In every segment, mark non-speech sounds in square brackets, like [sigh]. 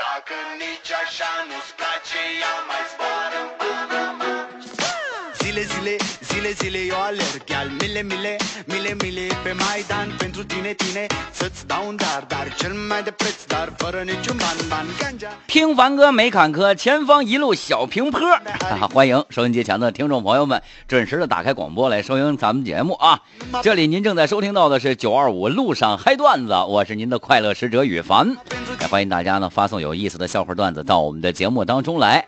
Dacă nici așa nu-ți place, ea mai zboară 听凡哥没坎坷，前方一路小平坡。欢迎收音机前的听众朋友们准时的打开广播来收听咱们节目啊！这里您正在收听到的是九二五路上嗨段子，我是您的快乐使者雨凡。也欢迎大家呢发送有意思的笑话段子到我们的节目当中来。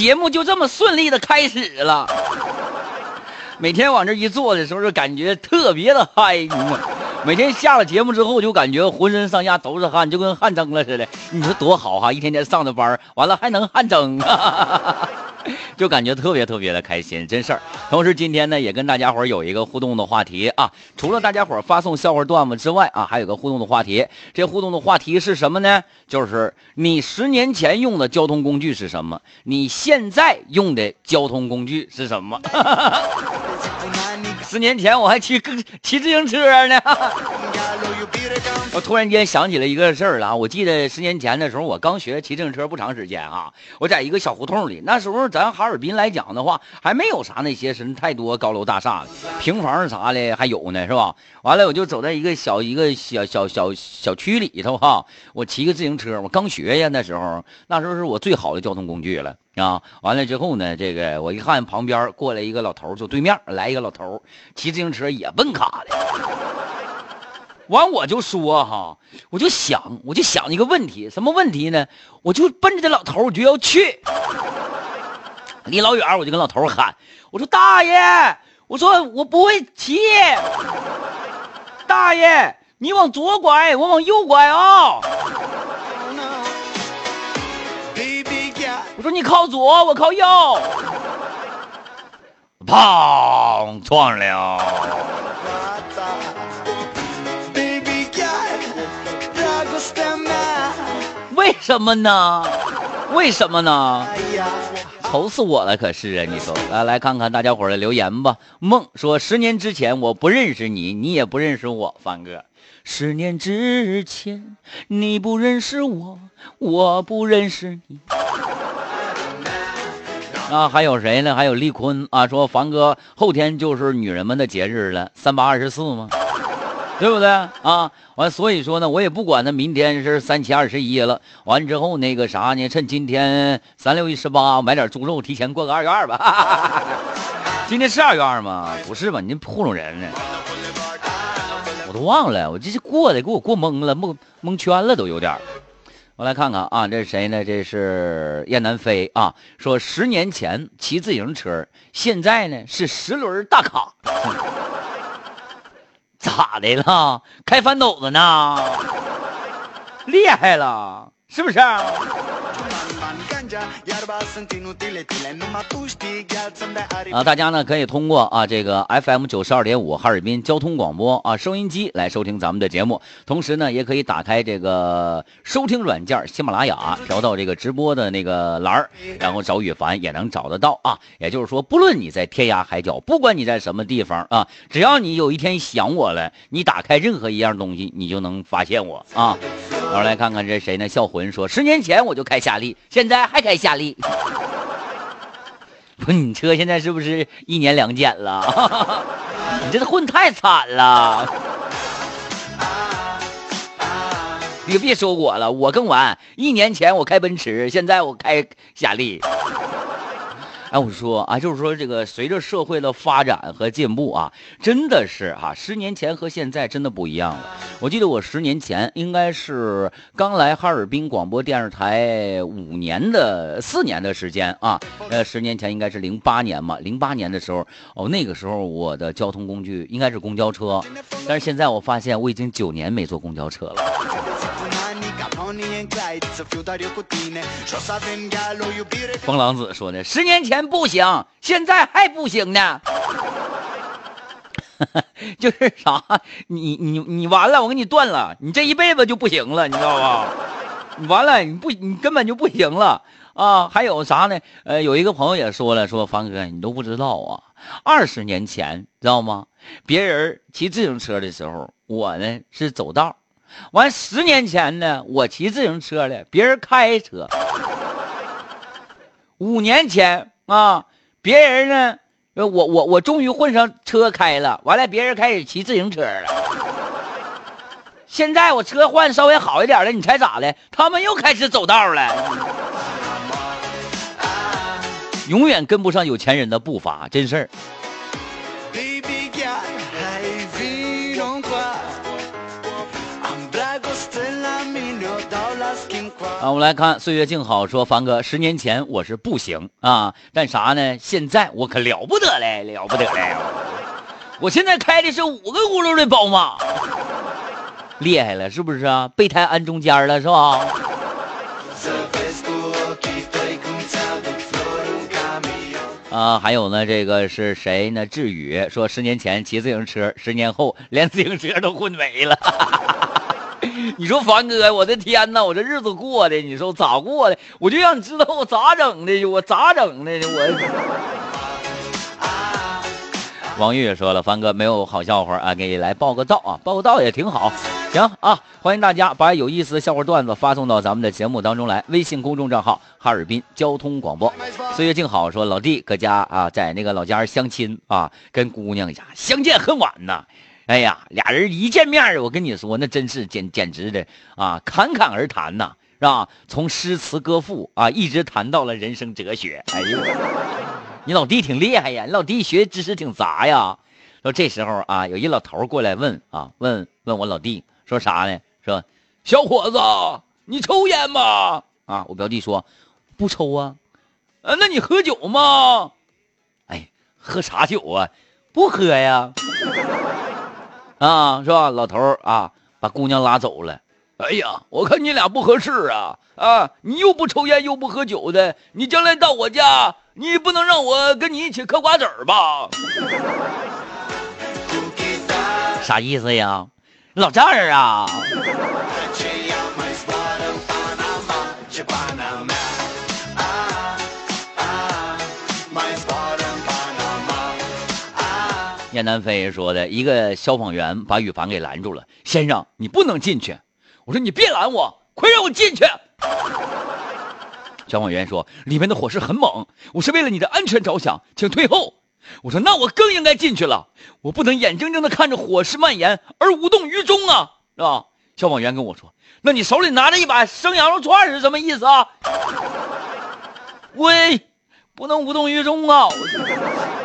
节目就这么顺利的开始了，每天往这一坐的时候，就感觉特别的嗨。每天下了节目之后，就感觉浑身上下都是汗，就跟汗蒸了似的。你说多好哈！一天天上的班，完了还能汗蒸。哈哈哈哈 [laughs] 就感觉特别特别的开心，真事儿。同时今天呢，也跟大家伙有一个互动的话题啊。除了大家伙发送笑话段子之外啊，还有个互动的话题。这互动的话题是什么呢？就是你十年前用的交通工具是什么？你现在用的交通工具是什么？[laughs] [laughs] 十年前我还骑骑自行车呢。[laughs] 我突然间想起了一个事儿了啊！我记得十年前的时候，我刚学骑自行车不长时间啊，我在一个小胡同里。那时候咱哈尔滨来讲的话，还没有啥那些什么太多高楼大厦平房啥的还有呢，是吧？完了，我就走在一个小一个小小小小区里头哈，我骑个自行车，我刚学呀，那时候那时候是我最好的交通工具了啊！完了之后呢，这个我一看旁边过来一个老头，就对面来一个老头，骑自行车也奔卡的。完我就说哈，我就想，我就想一个问题，什么问题呢？我就奔着这老头我就要去，离老远我就跟老头喊，我说大爷，我说我不会骑，大爷你往左拐，我往右拐啊。我说你靠左，我靠右，砰撞了。为什么呢？为什么呢？愁死我了！可是啊，你说，来来看看大家伙的留言吧。梦说，十年之前我不认识你，你也不认识我，凡哥。十年之前你不认识我，我不认识你。啊，还有谁呢？还有丽坤啊，说凡哥后天就是女人们的节日了，三八二十四吗？对不对啊？完，所以说呢，我也不管他明天是三七二十一了。完之后那个啥呢？趁今天三六一十八，买点猪肉，提前过个二月二吧。[laughs] 今天是二月二吗？不是吧？你糊弄人呢？我都忘了，我这是过的，给我过懵了，蒙蒙圈了，都有点。我来看看啊，这是谁呢？这是燕南飞啊，说十年前骑自行车，现在呢是十轮大卡。咋的了？开翻斗子呢？厉害了，是不是？啊，大家呢可以通过啊这个 FM 九十二点五哈尔滨交通广播啊收音机来收听咱们的节目，同时呢也可以打开这个收听软件喜马拉雅，调到这个直播的那个栏儿，然后找雨凡也能找得到啊。也就是说，不论你在天涯海角，不管你在什么地方啊，只要你有一天想我了，你打开任何一样东西，你就能发现我啊。然后来看看这谁呢？笑魂说，十年前我就开夏利，现在还开夏利。[laughs] 不，你车现在是不是一年两检了？[laughs] 你这混太惨了。你别说我了，我更完。一年前我开奔驰，现在我开夏利。哎，我说啊，就是说这个随着社会的发展和进步啊，真的是哈，十年前和现在真的不一样了。我记得我十年前应该是刚来哈尔滨广播电视台五年的四年的时间啊，呃，十年前应该是零八年嘛，零八年的时候哦，那个时候我的交通工具应该是公交车，但是现在我发现我已经九年没坐公交车了。风狼子说的，十年前不行，现在还不行呢。[laughs] 就是啥，你你你完了，我给你断了，你这一辈子就不行了，你知道吧？你完了，你不，你根本就不行了啊！还有啥呢？呃，有一个朋友也说了，说凡哥，你都不知道啊，二十年前知道吗？别人骑自行车的时候。我呢是走道。完十年前呢，我骑自行车了，别人开车。五年前啊，别人呢，我我我终于混上车开了，完了别人开始骑自行车了。现在我车换稍微好一点了，你猜咋的？他们又开始走道了。永远跟不上有钱人的步伐，真事儿。啊，我们来看岁月静好说，凡哥，十年前我是不行啊，但啥呢？现在我可了不得嘞，了不得嘞！我现在开的是五个轱辘的宝马，厉害了，是不是啊？备胎安中间了，是吧？啊，还有呢，这个是谁呢？志宇说，十年前骑自行车，十年后连自行车都混没了。[laughs] 你说凡哥，我的天哪，我这日子过的，你说咋过的？我就让你知道我咋整的，我咋整的，我。[laughs] 王玉也说了，凡哥没有好笑话啊，给你来报个到啊，报个到也挺好。行啊，欢迎大家把有意思的笑话段子发送到咱们的节目当中来。微信公众账号哈尔滨交通广播。岁月静好说，老弟搁家啊，在那个老家相亲啊，跟姑娘家相见恨晚呐。哎呀，俩人一见面，我跟你说，那真是简简直的啊，侃侃而谈呐，是吧？从诗词歌赋啊，一直谈到了人生哲学。哎呦，你老弟挺厉害呀，你老弟学知识挺杂呀。说这时候啊，有一老头过来问啊，问问我老弟说啥呢？说小伙子，你抽烟吗？啊，我表弟说不抽啊。呃，那你喝酒吗？哎，喝啥酒啊？不喝呀。啊，是吧？老头啊，把姑娘拉走了。哎呀，我看你俩不合适啊！啊，你又不抽烟又不喝酒的，你将来到我家，你不能让我跟你一起嗑瓜子儿吧？啥意思呀，老丈人啊？燕南飞说的一个消防员把羽凡给拦住了，先生，你不能进去。我说你别拦我，快让我进去。消防员说里面的火势很猛，我是为了你的安全着想，请退后。我说那我更应该进去了，我不能眼睁睁的看着火势蔓延而无动于衷啊，是吧？消防员跟我说，那你手里拿着一把生羊肉串是什么意思啊？[laughs] 喂，不能无动于衷啊。[laughs]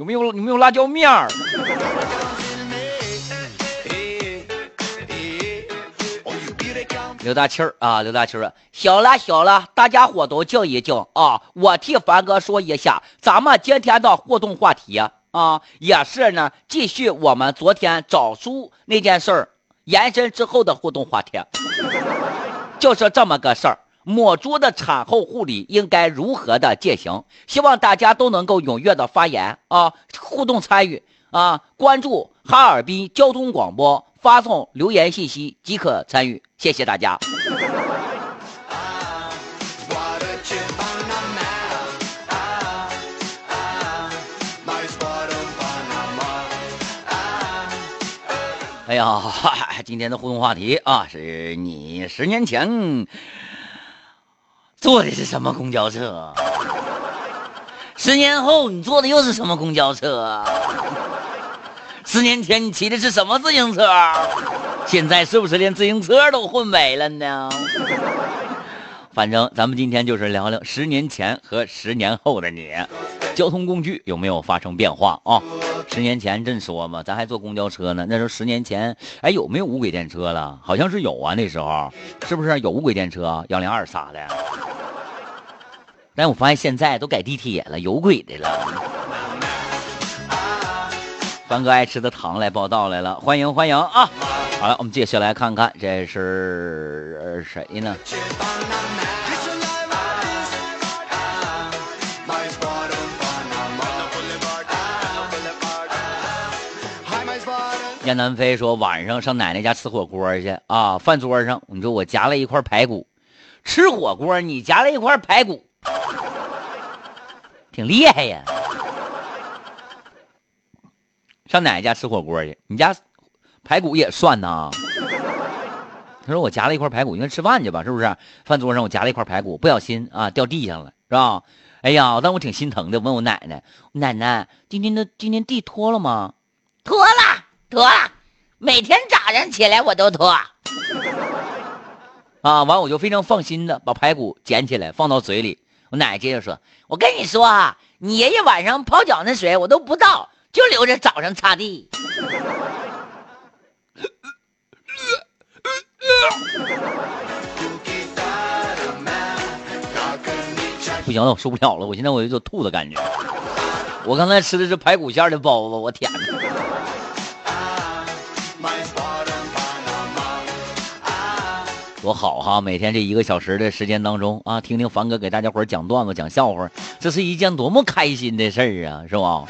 有没有有没有辣椒面儿？刘大庆啊，刘大庆，行了行了，大家伙都静一静啊！我替凡哥说一下，咱们今天的互动话题啊，也是呢，继续我们昨天找书那件事儿延伸之后的互动话题，就是这么个事儿。母猪的产后护理应该如何的进行？希望大家都能够踊跃的发言啊，互动参与啊，关注哈尔滨交通广播，发送留言信息即可参与。谢谢大家。哎呀，[laughs] 今天的互动话题啊，是你十年前。坐的是什么公交车？十年后你坐的又是什么公交车？十年前你骑的是什么自行车？现在是不是连自行车都混没了呢？反正咱们今天就是聊聊十年前和十年后的你，交通工具有没有发生变化啊？十年前正说嘛，咱还坐公交车呢。那时候十年前，哎，有没有无轨电车了？好像是有啊，那时候是不是有无轨电车？幺零二啥的？但我发现现在都改地铁了，有轨的了。凡哥爱吃的糖来报道来了，欢迎欢迎啊！好了，我们接下来看看这是谁呢？燕南飞说晚上上奶奶家吃火锅去啊，饭桌上你说我夹了一块排骨，吃火锅你夹了一块排骨。挺厉害呀！上奶奶家吃火锅去，你家排骨也算呐。他说我夹了一块排骨，应该吃饭去吧，是不是？饭桌上我夹了一块排骨，不小心啊掉地上了，是吧？哎呀，但我挺心疼的，问我奶奶，奶奶今天的今天地拖了吗？拖了，拖了，每天早上起来我都拖。啊，完我就非常放心的把排骨捡起来放到嘴里。我奶接着说：“我跟你说啊，你爷爷晚上泡脚那水我都不倒，就留着早上擦地。[laughs] ”不行了，我受不了了，我现在我有种吐的感觉。我刚才吃的是排骨馅的包子，我天哪！多好哈！每天这一个小时的时间当中啊，听听凡哥给大家伙讲段子、讲笑话，这是一件多么开心的事儿啊，是吧？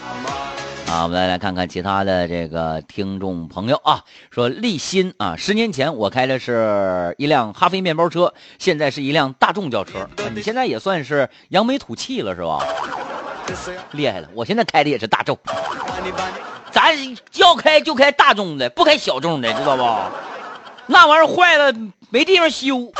啊，我们来来看看其他的这个听众朋友啊，说立新啊，十年前我开的是一辆哈飞面包车，现在是一辆大众轿车，你现在也算是扬眉吐气了是吧？厉害了，我现在开的也是大众，咱要开就开大众的，不开小众的，知道不？那玩意儿坏了。没地方修。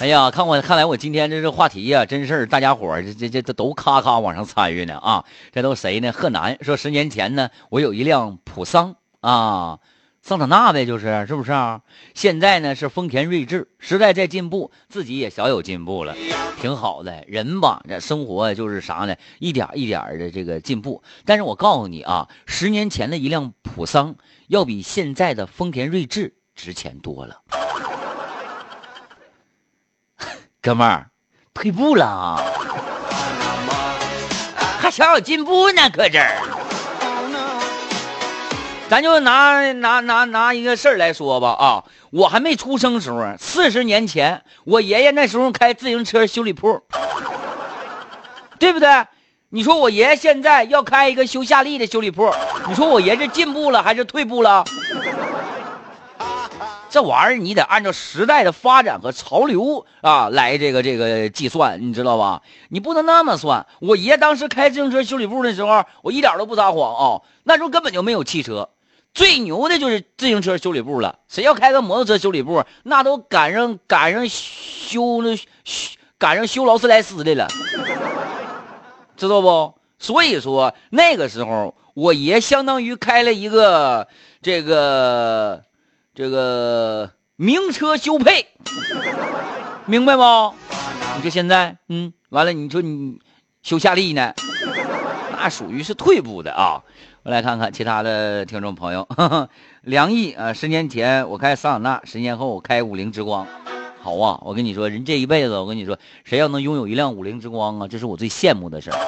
哎呀，看我看来我今天这个话题呀，真事儿，大家伙儿这这这都咔咔往上参与呢啊！这都谁呢？贺南说，十年前呢，我有一辆普桑啊。桑塔纳呗，就是是不是啊？现在呢是丰田锐志，时代在进步，自己也小有进步了，挺好的。人吧，这生活就是啥呢？一点一点的这个进步。但是我告诉你啊，十年前的一辆普桑要比现在的丰田锐志值钱多了。[laughs] 哥们儿，退步了啊，还小有进步呢，搁这儿。咱就拿拿拿拿一个事儿来说吧啊，我还没出生时候，四十年前，我爷爷那时候开自行车修理铺，[laughs] 对不对？你说我爷爷现在要开一个修夏利的修理铺，你说我爷是进步了还是退步了？[laughs] 这玩意儿你得按照时代的发展和潮流啊来这个这个计算，你知道吧？你不能那么算。我爷当时开自行车修理铺的时候，我一点都不撒谎啊，那时候根本就没有汽车。最牛的就是自行车修理部了，谁要开个摩托车修理部，那都赶上赶上修那修赶上修劳斯莱斯的了，知道不？所以说那个时候，我爷相当于开了一个这个这个名车修配，明白不？你说现在，嗯，完了，你说你修夏利呢，那属于是退步的啊。我来看看其他的听众朋友，[laughs] 梁毅啊，十年前我开桑塔纳，十年后我开五菱之光，好啊！我跟你说，人这一辈子，我跟你说，谁要能拥有一辆五菱之光啊，这是我最羡慕的事儿。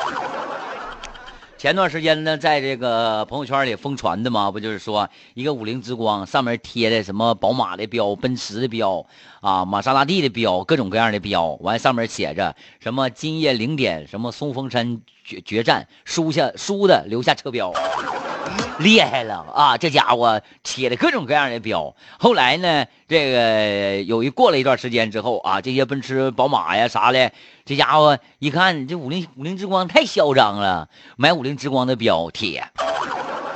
前段时间呢，在这个朋友圈里疯传的嘛，不就是说一个五菱之光上面贴的什么宝马的标、奔驰的标啊、玛莎拉蒂的标，各种各样的标，完上面写着什么今夜零点，什么松峰山。决决战输下输的留下车标，厉害了啊！这家伙贴的各种各样的标。后来呢，这个有一过了一段时间之后啊，这些奔驰、宝马呀啥的，这家伙一看这五菱五菱之光太嚣张了，买五菱之光的标贴，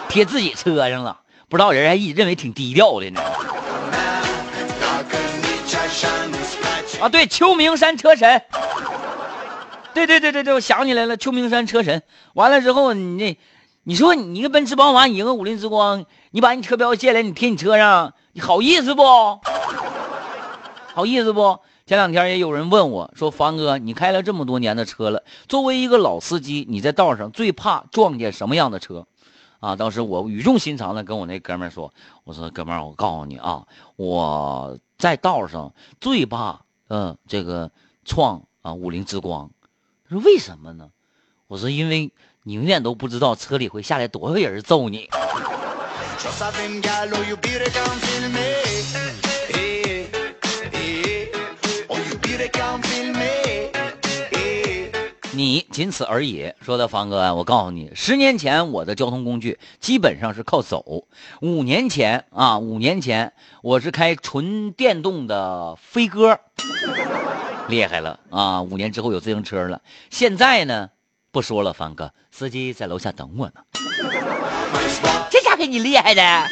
贴自己车上了。不知道人还一认为挺低调的呢。啊，对，秋名山车神。对对对对对，我想起来了，秋名山车神。完了之后，你那，你说你一个奔驰宝马，你一个五菱之光，你把你车标借来，你贴你车上，你好意思不？好意思不？前两天也有人问我说：“凡哥，你开了这么多年的车了，作为一个老司机，你在道上最怕撞见什么样的车？”啊，当时我语重心长的跟我那哥们说：“我说哥们，我告诉你啊，我在道上最怕，嗯，这个撞啊五菱之光。”他说：“为什么呢？”我说：“因为你永远都不知道车里会下来多少人揍你。”你仅此而已。说的方哥，我告诉你，十年前我的交通工具基本上是靠走。五年前啊，五年前我是开纯电动的飞鸽。厉害了啊！五年之后有自行车了。现在呢，不说了，凡哥，司机在楼下等我呢。这下给你厉害的，哎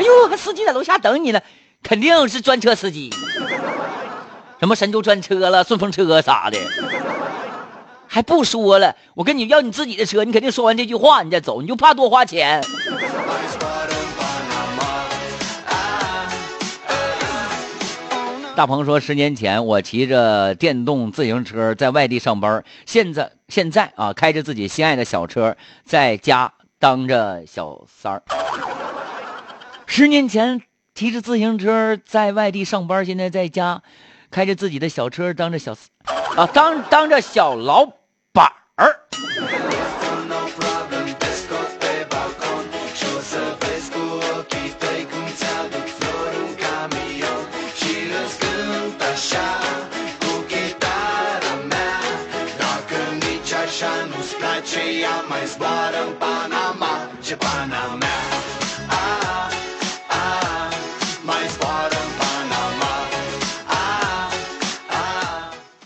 呦，司机在楼下等你呢，肯定是专车司机，什么神州专车了、顺风车啥的。还不说了，我跟你要你自己的车，你肯定说完这句话你再走，你就怕多花钱。大鹏说，十年前我骑着电动自行车在外地上班，现在现在啊，开着自己心爱的小车在家当着小三儿。十年前骑着自行车在外地上班，现在在家开着自己的小车当着小啊当当着小老板儿。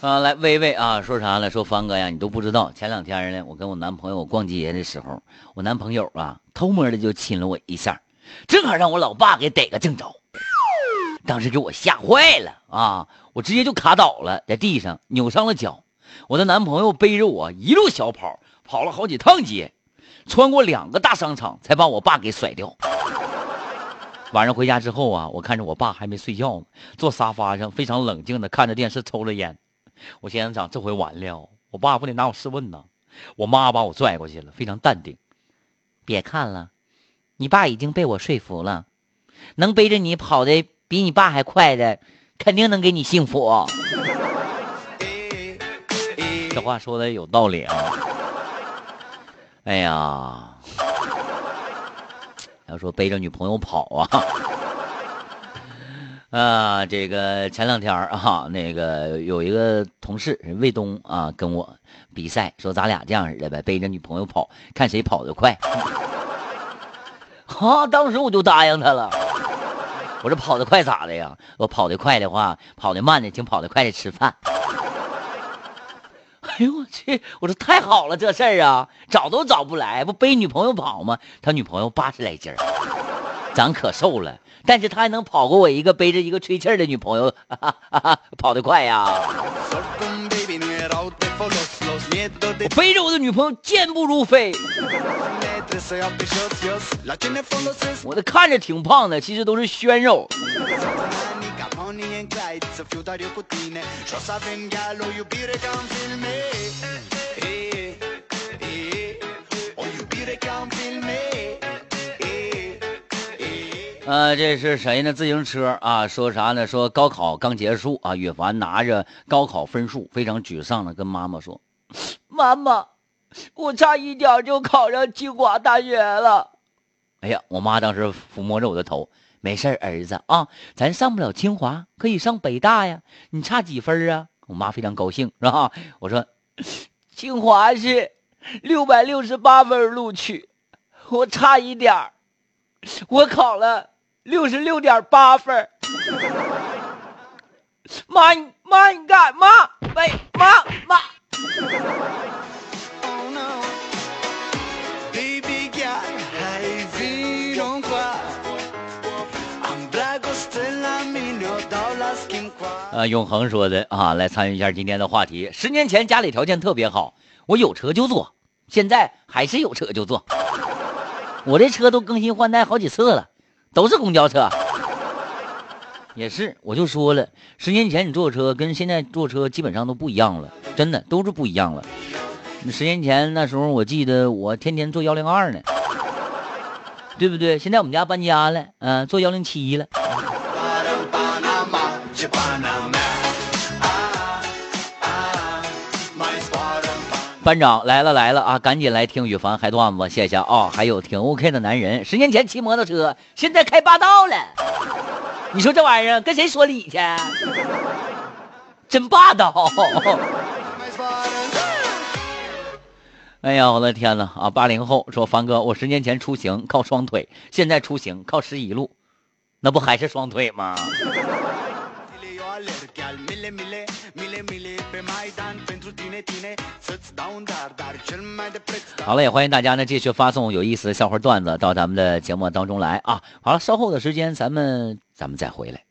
啊，来，微微啊，说啥了？说方哥呀，你都不知道。前两天呢，我跟我男朋友逛街的时候，我男朋友啊，偷摸的就亲了我一下，正好让我老爸给逮个正着。当时给我吓坏了啊！我直接就卡倒了，在地上扭伤了脚。我的男朋友背着我一路小跑，跑了好几趟街，穿过两个大商场，才把我爸给甩掉。晚上回家之后啊，我看着我爸还没睡觉呢，坐沙发上非常冷静的看着电视，抽着烟。我心想，这回完了，我爸不得拿我试问呢！我妈把我拽过去了，非常淡定，别看了，你爸已经被我说服了，能背着你跑的比你爸还快的，肯定能给你幸福。这话说的有道理啊！哎呀，要说背着女朋友跑啊！[laughs] 啊，这个前两天啊，那个有一个同事魏东啊，跟我比赛，说咱俩这样式的呗，背着女朋友跑，看谁跑得快。哈，[laughs] 当时我就答应他了。我说跑得快咋的呀？我跑得快的话，跑得慢的请跑得快的吃饭。哎呦我去！我说太好了，这事儿啊，找都找不来，不背女朋友跑吗？他女朋友八十来斤儿，长可瘦了。但是他还能跑过我一个背着一个吹气儿的女朋友，[laughs] 跑得快呀！我背着我的女朋友健步如飞。我的看着挺胖的，其实都是鲜肉。呃，这是谁呢？自行车啊，说啥呢？说高考刚结束啊，岳凡拿着高考分数，非常沮丧的跟妈妈说：“妈妈，我差一点就考上清华大学了。”哎呀，我妈当时抚摸着我的头，没事儿子啊，咱上不了清华，可以上北大呀。你差几分啊？我妈非常高兴，是吧？我说，清华是六百六十八分录取，我差一点我考了。六十六点八分，妈妈你干嘛？喂妈妈！啊，永恒说的啊，来参与一下今天的话题。十年前家里条件特别好，我有车就坐，现在还是有车就坐。[laughs] 我这车都更新换代好几次了。都是公交车，也是，我就说了，十年前你坐车跟现在坐车基本上都不一样了，真的都是不一样了。十年前那时候，我记得我天天坐幺零二呢，对不对？现在我们家搬家了，嗯，坐幺零七了。班长来了来了啊！赶紧来听羽凡嗨段子，谢谢啊！还有挺 OK 的男人，十年前骑摩托车，现在开霸道了。你说这玩意儿跟谁说理去？真霸道！哎呀，我的天哪啊！八零后说凡哥，我十年前出行靠双腿，现在出行靠十一路，那不还是双腿吗？好了，也欢迎大家呢继续发送有意思的笑话段子到咱们的节目当中来啊！好了，稍后的时间咱们咱们再回来。